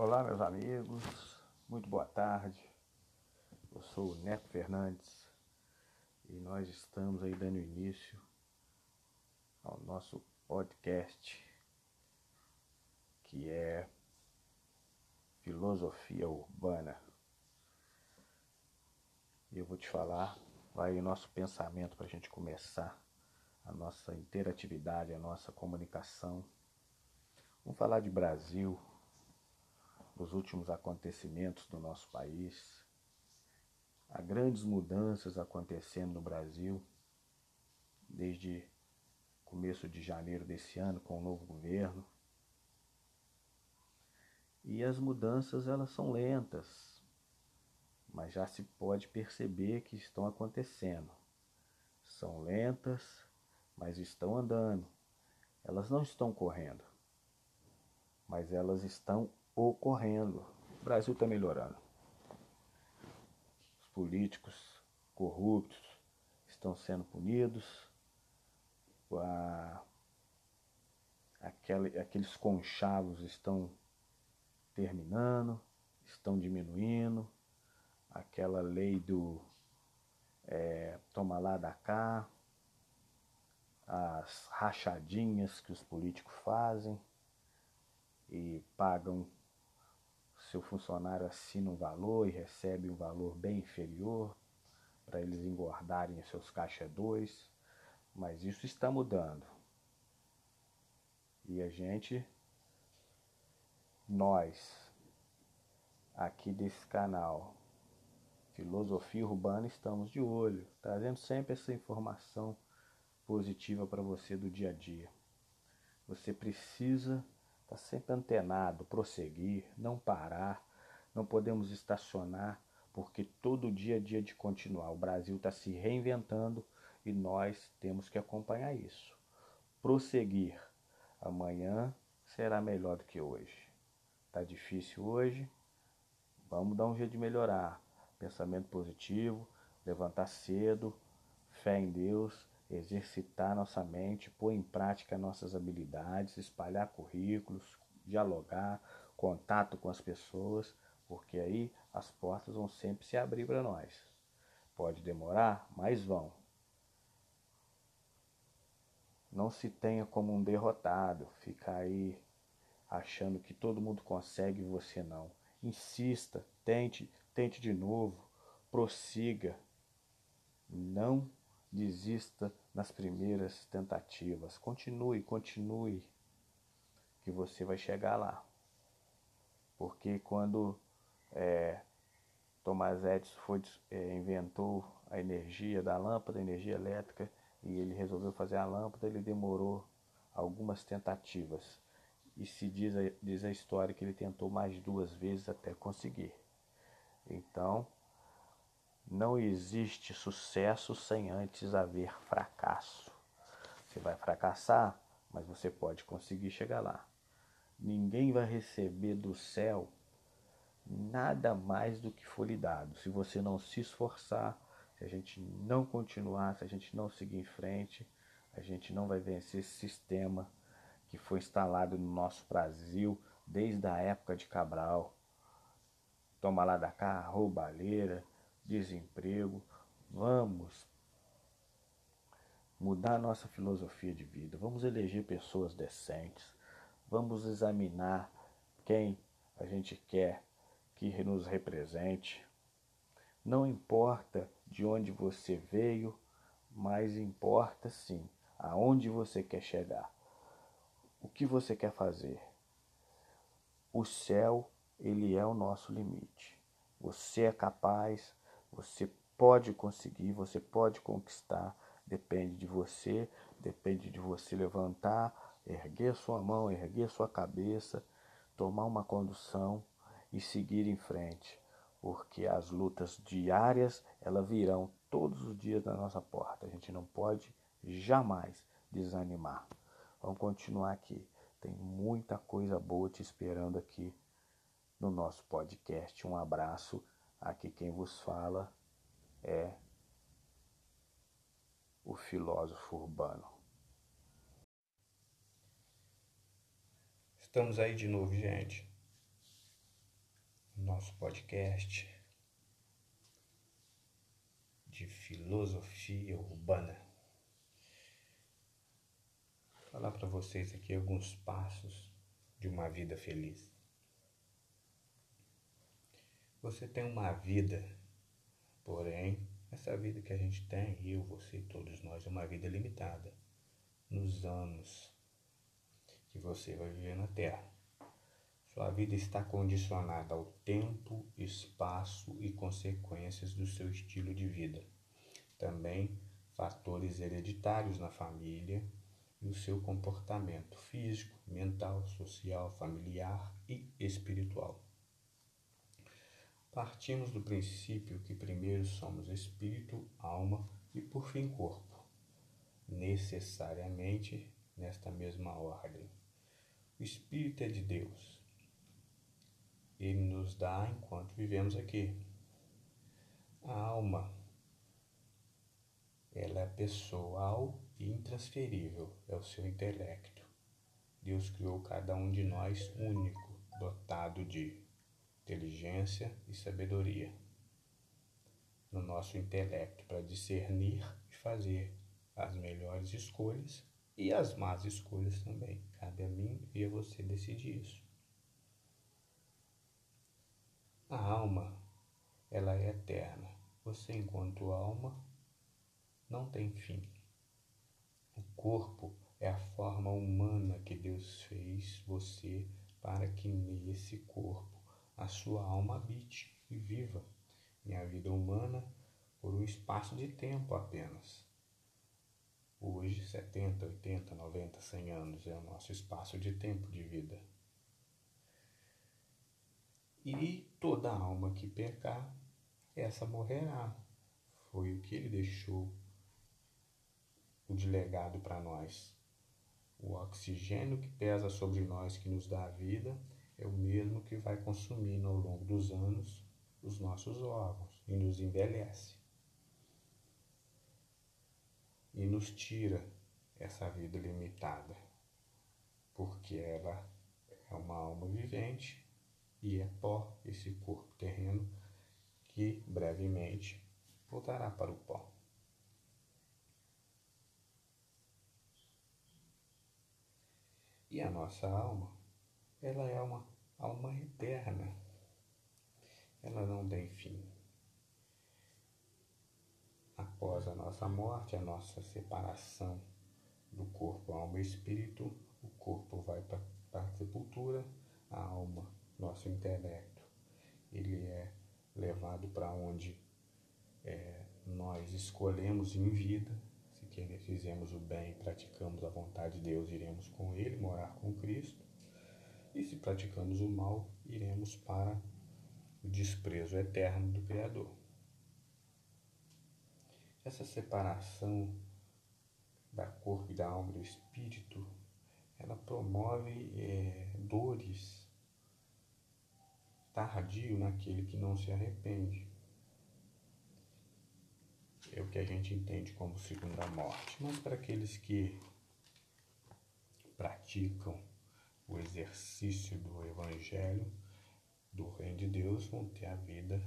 Olá, meus amigos, muito boa tarde. Eu sou o Neto Fernandes e nós estamos aí dando início ao nosso podcast que é Filosofia Urbana. Eu vou te falar, vai o nosso pensamento para a gente começar a nossa interatividade, a nossa comunicação. Vamos falar de Brasil os últimos acontecimentos do nosso país. Há grandes mudanças acontecendo no Brasil desde começo de janeiro desse ano com o novo governo. E as mudanças elas são lentas, mas já se pode perceber que estão acontecendo. São lentas, mas estão andando. Elas não estão correndo, mas elas estão ocorrendo. O Brasil está melhorando. Os políticos corruptos estão sendo punidos. A, aquele, aqueles conchavos estão terminando, estão diminuindo. Aquela lei do é, toma lá da cá, as rachadinhas que os políticos fazem e pagam seu funcionário assina um valor e recebe um valor bem inferior para eles engordarem seus caixa 2, mas isso está mudando. E a gente, nós, aqui desse canal, Filosofia Urbana, estamos de olho, trazendo sempre essa informação positiva para você do dia a dia. Você precisa Está sempre antenado, prosseguir, não parar. Não podemos estacionar, porque todo dia é dia de continuar. O Brasil está se reinventando e nós temos que acompanhar isso. Prosseguir. Amanhã será melhor do que hoje. Está difícil hoje? Vamos dar um jeito de melhorar. Pensamento positivo, levantar cedo, fé em Deus exercitar nossa mente, pôr em prática nossas habilidades, espalhar currículos, dialogar, contato com as pessoas, porque aí as portas vão sempre se abrir para nós. Pode demorar, mas vão. Não se tenha como um derrotado, ficar aí achando que todo mundo consegue e você não. Insista, tente, tente de novo, prossiga. Não desista nas primeiras tentativas. Continue, continue, que você vai chegar lá. Porque quando é, Thomas Edison foi, é, inventou a energia da lâmpada, a energia elétrica, e ele resolveu fazer a lâmpada, ele demorou algumas tentativas. E se diz a, diz a história que ele tentou mais duas vezes até conseguir. Então, não existe sucesso sem antes haver fracasso. Você vai fracassar, mas você pode conseguir chegar lá. Ninguém vai receber do céu nada mais do que foi lhe dado. Se você não se esforçar, se a gente não continuar, se a gente não seguir em frente, a gente não vai vencer esse sistema que foi instalado no nosso Brasil desde a época de Cabral. Toma lá da cá, roubalheira, desemprego. Vamos mudar nossa filosofia de vida. Vamos eleger pessoas decentes. Vamos examinar quem a gente quer que nos represente. Não importa de onde você veio, mas importa sim aonde você quer chegar. O que você quer fazer? O céu, ele é o nosso limite. Você é capaz, você pode conseguir, você pode conquistar, depende de você, depende de você levantar, erguer sua mão, erguer sua cabeça, tomar uma condução e seguir em frente, porque as lutas diárias, elas virão todos os dias na nossa porta. A gente não pode jamais desanimar. Vamos continuar aqui. Tem muita coisa boa te esperando aqui no nosso podcast. Um abraço Aqui quem vos fala é o filósofo urbano. Estamos aí de novo, gente. nosso podcast de filosofia urbana. Vou falar para vocês aqui alguns passos de uma vida feliz. Você tem uma vida, porém, essa vida que a gente tem, eu, você todos nós, é uma vida limitada nos anos que você vai viver na Terra. Sua vida está condicionada ao tempo, espaço e consequências do seu estilo de vida. Também fatores hereditários na família e o seu comportamento físico, mental, social, familiar e espiritual. Partimos do princípio que primeiro somos espírito, alma e por fim corpo, necessariamente nesta mesma ordem. O espírito é de Deus, ele nos dá enquanto vivemos aqui. A alma, ela é pessoal e intransferível, é o seu intelecto. Deus criou cada um de nós único, dotado de inteligência e sabedoria no nosso intelecto para discernir e fazer as melhores escolhas e as más escolhas também. Cabe a mim e a você decidir isso. A alma, ela é eterna. Você, enquanto alma, não tem fim. O corpo é a forma humana que Deus fez você para que nesse corpo a sua alma habite e viva em a vida humana por um espaço de tempo apenas. Hoje, 70, 80, 90, 100 anos é o nosso espaço de tempo de vida. E toda alma que pecar, essa morrerá. Foi o que ele deixou o de legado para nós. O oxigênio que pesa sobre nós, que nos dá a vida, é o mesmo que vai consumindo ao longo dos anos os nossos órgãos e nos envelhece. E nos tira essa vida limitada, porque ela é uma alma vivente e é pó esse corpo terreno que brevemente voltará para o pó. E a nossa alma, ela é uma alma eterna. Ela não tem fim. Após a nossa morte, a nossa separação do corpo, alma e espírito, o corpo vai para a sepultura, a alma nosso intelecto ele é levado para onde é, nós escolhemos em vida. Se fizemos o bem, praticamos a vontade de Deus, iremos com Ele morar com Cristo. E se praticamos o mal, iremos para o desprezo eterno do Criador. Essa separação da corpo e da alma e do espírito, ela promove é, dores tardio naquele que não se arrepende. É o que a gente entende como segunda morte. Mas para aqueles que praticam o exercício do Evangelho, do Reino de Deus, vão ter a vida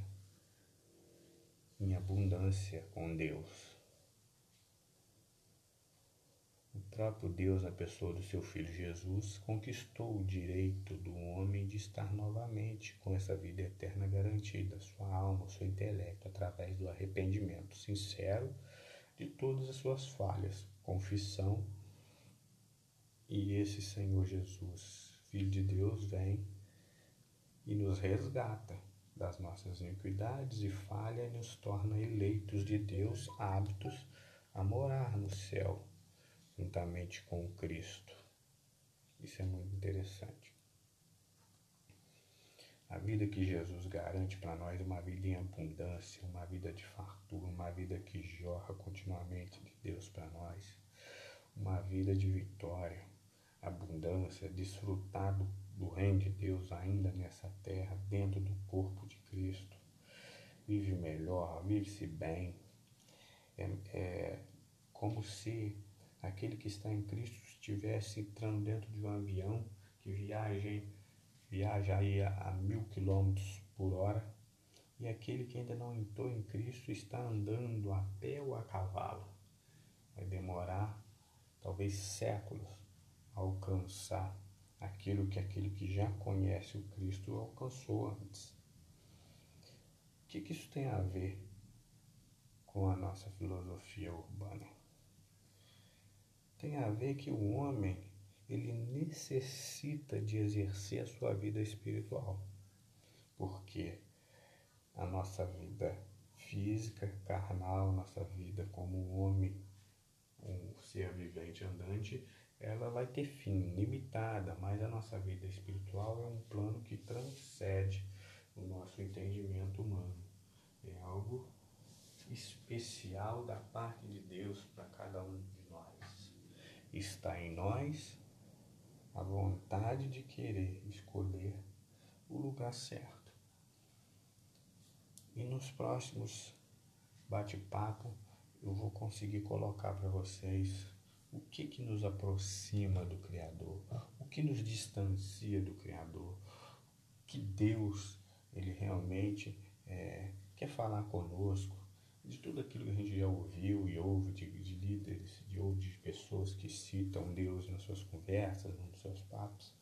em abundância com Deus. O próprio Deus, na pessoa do seu Filho Jesus, conquistou o direito do homem de estar novamente com essa vida eterna garantida, sua alma, seu intelecto, através do arrependimento sincero de todas as suas falhas, confissão. E esse Senhor Jesus, Filho de Deus, vem e nos resgata das nossas iniquidades e falha e nos torna eleitos de Deus, aptos a morar no céu juntamente com Cristo. Isso é muito interessante. A vida que Jesus garante para nós é uma vida em abundância, uma vida de fartura, uma vida que jorra continuamente de Deus para nós, uma vida de vitória, abundância, desfrutar do, do reino de Deus ainda nessa terra, dentro do corpo de Cristo. Vive melhor, vive-se bem. É, é como se aquele que está em Cristo estivesse entrando dentro de um avião que viaja, viaja aí a, a mil quilômetros por hora, e aquele que ainda não entrou em Cristo está andando a pé ou a cavalo. Vai demorar talvez séculos alcançar aquilo que aquele que já conhece o Cristo alcançou antes. O que, que isso tem a ver com a nossa filosofia urbana? Tem a ver que o homem ele necessita de exercer a sua vida espiritual, porque a nossa vida física, carnal, nossa vida como homem, um ser vivente andante, ela vai ter fim limitada, mas a nossa vida espiritual é um plano que transcende o nosso entendimento humano. É algo especial da parte de Deus para cada um de nós. Está em nós a vontade de querer escolher o lugar certo. E nos próximos bate-papo eu vou conseguir colocar para vocês o que, que nos aproxima do Criador, o que nos distancia do Criador, que Deus ele realmente é, quer falar conosco, de tudo aquilo que a gente já ouviu e ouve de, de líderes, de, ou de pessoas que citam Deus nas suas conversas, nos seus papos.